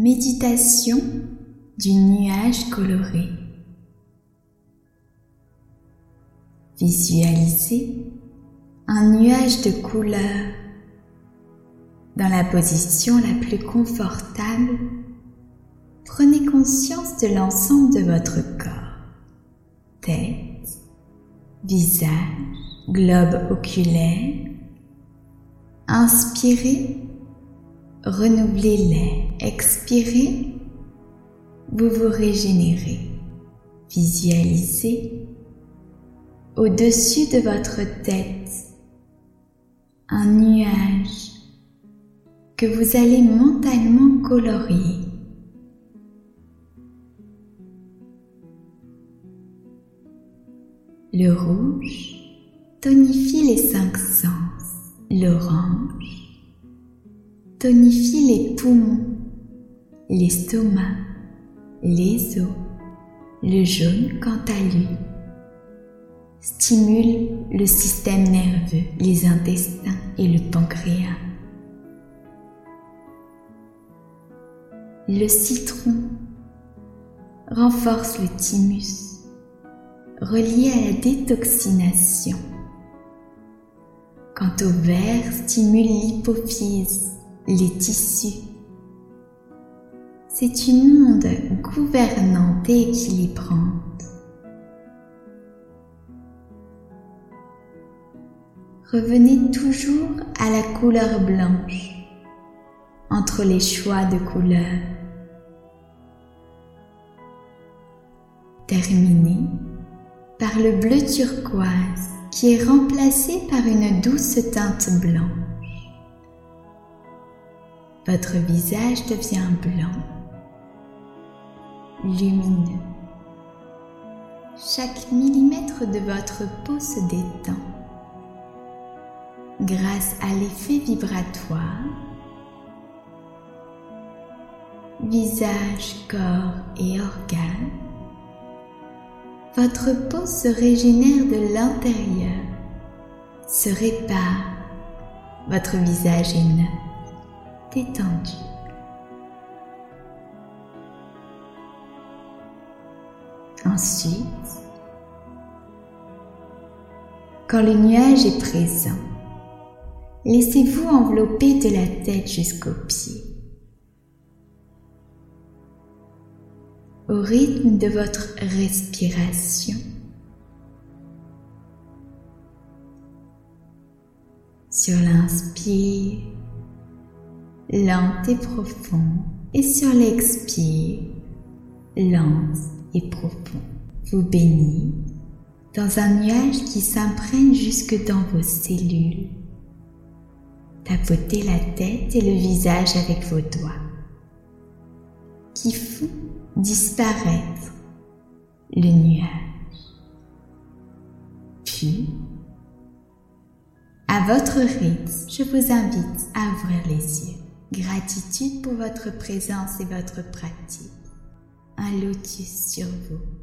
Méditation du nuage coloré. Visualisez un nuage de couleurs dans la position la plus confortable. Prenez conscience de l'ensemble de votre corps. Tête, visage, globe oculaire. Inspirez renouvelez-les, expirez, vous vous régénérez. Visualisez au-dessus de votre tête un nuage que vous allez mentalement colorier. Le rouge tonifie les cinq sens, l'orange tonifie les poumons, l'estomac, les os. Le jaune, quant à lui, stimule le système nerveux, les intestins et le pancréas. Le citron renforce le thymus, relié à la détoxination. Quant au vert, stimule l'hypophyse, les tissus. C'est une onde gouvernante et équilibrante. Revenez toujours à la couleur blanche entre les choix de couleurs. Terminez par le bleu turquoise qui est remplacé par une douce teinte blanche votre visage devient blanc, lumineux. Chaque millimètre de votre peau se détend grâce à l'effet vibratoire. Visage, corps et organes. Votre peau se régénère de l'intérieur, se répare. Votre visage est neuf détendu. Ensuite, quand le nuage est présent, laissez-vous envelopper de la tête jusqu'aux pieds. Au rythme de votre respiration, sur l'inspire, lente et profonde, et sur l'expire, lente et profonde. Vous baignez dans un nuage qui s'imprègne jusque dans vos cellules. Tapotez la tête et le visage avec vos doigts, qui font disparaître le nuage. Puis, à votre rythme, je vous invite à ouvrir les yeux. Gratitude pour votre présence et votre pratique. Un lotus sur vous.